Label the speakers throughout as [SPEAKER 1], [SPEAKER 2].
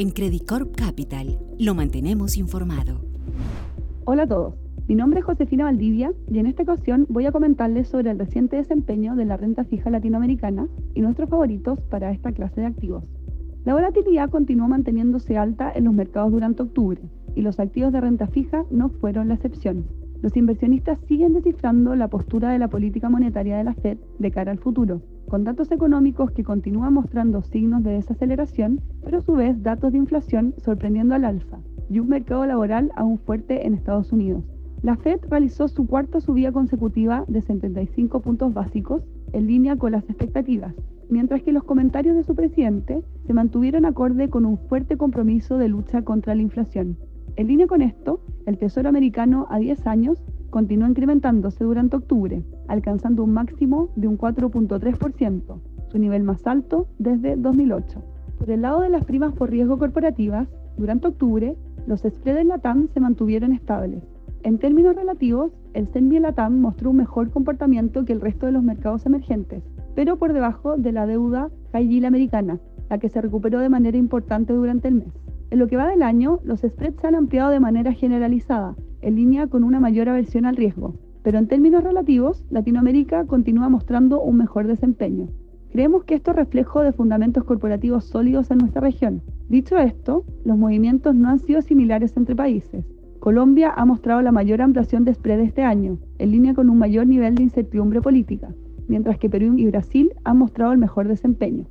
[SPEAKER 1] En Credicorp Capital lo mantenemos informado.
[SPEAKER 2] Hola a todos. Mi nombre es Josefina Valdivia y en esta ocasión voy a comentarles sobre el reciente desempeño de la renta fija latinoamericana y nuestros favoritos para esta clase de activos. La volatilidad continuó manteniéndose alta en los mercados durante octubre y los activos de renta fija no fueron la excepción. Los inversionistas siguen descifrando la postura de la política monetaria de la Fed de cara al futuro, con datos económicos que continúan mostrando signos de desaceleración, pero a su vez datos de inflación sorprendiendo al alza y un mercado laboral aún fuerte en Estados Unidos. La Fed realizó su cuarta subida consecutiva de 75 puntos básicos en línea con las expectativas, mientras que los comentarios de su presidente se mantuvieron acorde con un fuerte compromiso de lucha contra la inflación. En línea con esto, el Tesoro americano a 10 años continuó incrementándose durante octubre, alcanzando un máximo de un 4.3%, su nivel más alto desde 2008. Por el lado de las primas por riesgo corporativas, durante octubre, los spreads LATAM se mantuvieron estables. En términos relativos, el CENBI LATAM mostró un mejor comportamiento que el resto de los mercados emergentes, pero por debajo de la deuda high americana, la que se recuperó de manera importante durante el mes. En lo que va del año, los spreads se han ampliado de manera generalizada, en línea con una mayor aversión al riesgo, pero en términos relativos, Latinoamérica continúa mostrando un mejor desempeño. Creemos que esto es reflejo de fundamentos corporativos sólidos en nuestra región. Dicho esto, los movimientos no han sido similares entre países. Colombia ha mostrado la mayor ampliación de spread este año, en línea con un mayor nivel de incertidumbre política, mientras que Perú y Brasil han mostrado el mejor desempeño.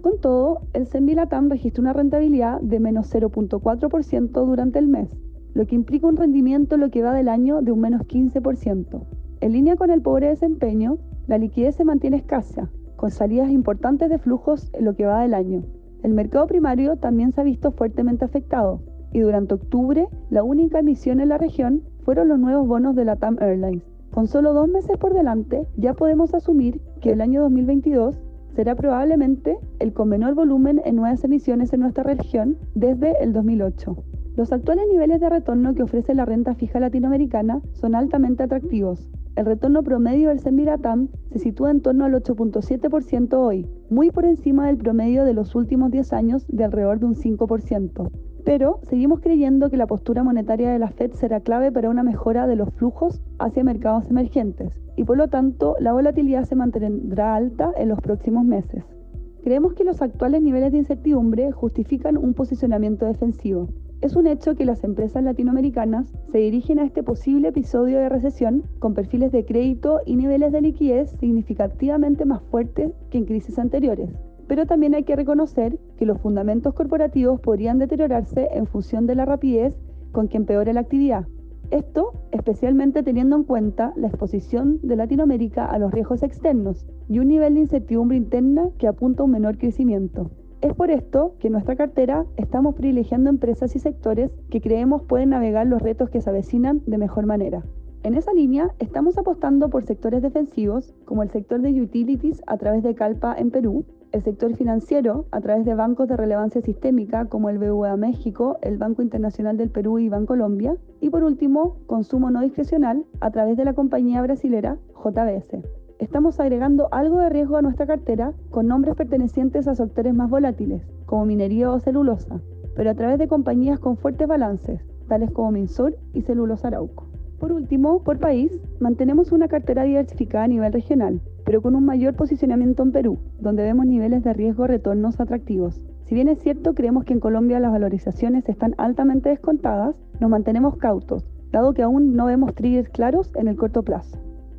[SPEAKER 2] Con todo, el CENBI Latam registró una rentabilidad de menos 0.4% durante el mes, lo que implica un rendimiento en lo que va del año de un menos 15%. En línea con el pobre desempeño, la liquidez se mantiene escasa, con salidas importantes de flujos en lo que va del año. El mercado primario también se ha visto fuertemente afectado, y durante octubre la única emisión en la región fueron los nuevos bonos de la TAM Airlines. Con solo dos meses por delante, ya podemos asumir que el año 2022 será probablemente el con menor volumen en nuevas emisiones en nuestra región desde el 2008. Los actuales niveles de retorno que ofrece la renta fija latinoamericana son altamente atractivos. El retorno promedio del Semiratam se sitúa en torno al 8.7% hoy, muy por encima del promedio de los últimos 10 años de alrededor de un 5%. Pero seguimos creyendo que la postura monetaria de la Fed será clave para una mejora de los flujos hacia mercados emergentes y por lo tanto la volatilidad se mantendrá alta en los próximos meses. Creemos que los actuales niveles de incertidumbre justifican un posicionamiento defensivo. Es un hecho que las empresas latinoamericanas se dirigen a este posible episodio de recesión con perfiles de crédito y niveles de liquidez significativamente más fuertes que en crisis anteriores pero también hay que reconocer que los fundamentos corporativos podrían deteriorarse en función de la rapidez con que empeore la actividad. Esto especialmente teniendo en cuenta la exposición de Latinoamérica a los riesgos externos y un nivel de incertidumbre interna que apunta a un menor crecimiento. Es por esto que en nuestra cartera estamos privilegiando empresas y sectores que creemos pueden navegar los retos que se avecinan de mejor manera. En esa línea, estamos apostando por sectores defensivos como el sector de utilities a través de Calpa en Perú, el sector financiero a través de bancos de relevancia sistémica como el BVA México, el Banco Internacional del Perú y Bancolombia. Y por último, consumo no discrecional a través de la compañía brasilera JBS. Estamos agregando algo de riesgo a nuestra cartera con nombres pertenecientes a sectores más volátiles, como minería o celulosa, pero a través de compañías con fuertes balances, tales como Minsur y Celulosa Arauco. Por último, por país, mantenemos una cartera diversificada a nivel regional, pero con un mayor posicionamiento en Perú, donde vemos niveles de riesgo retornos atractivos. Si bien es cierto, creemos que en Colombia las valorizaciones están altamente descontadas, nos mantenemos cautos, dado que aún no vemos triggers claros en el corto plazo.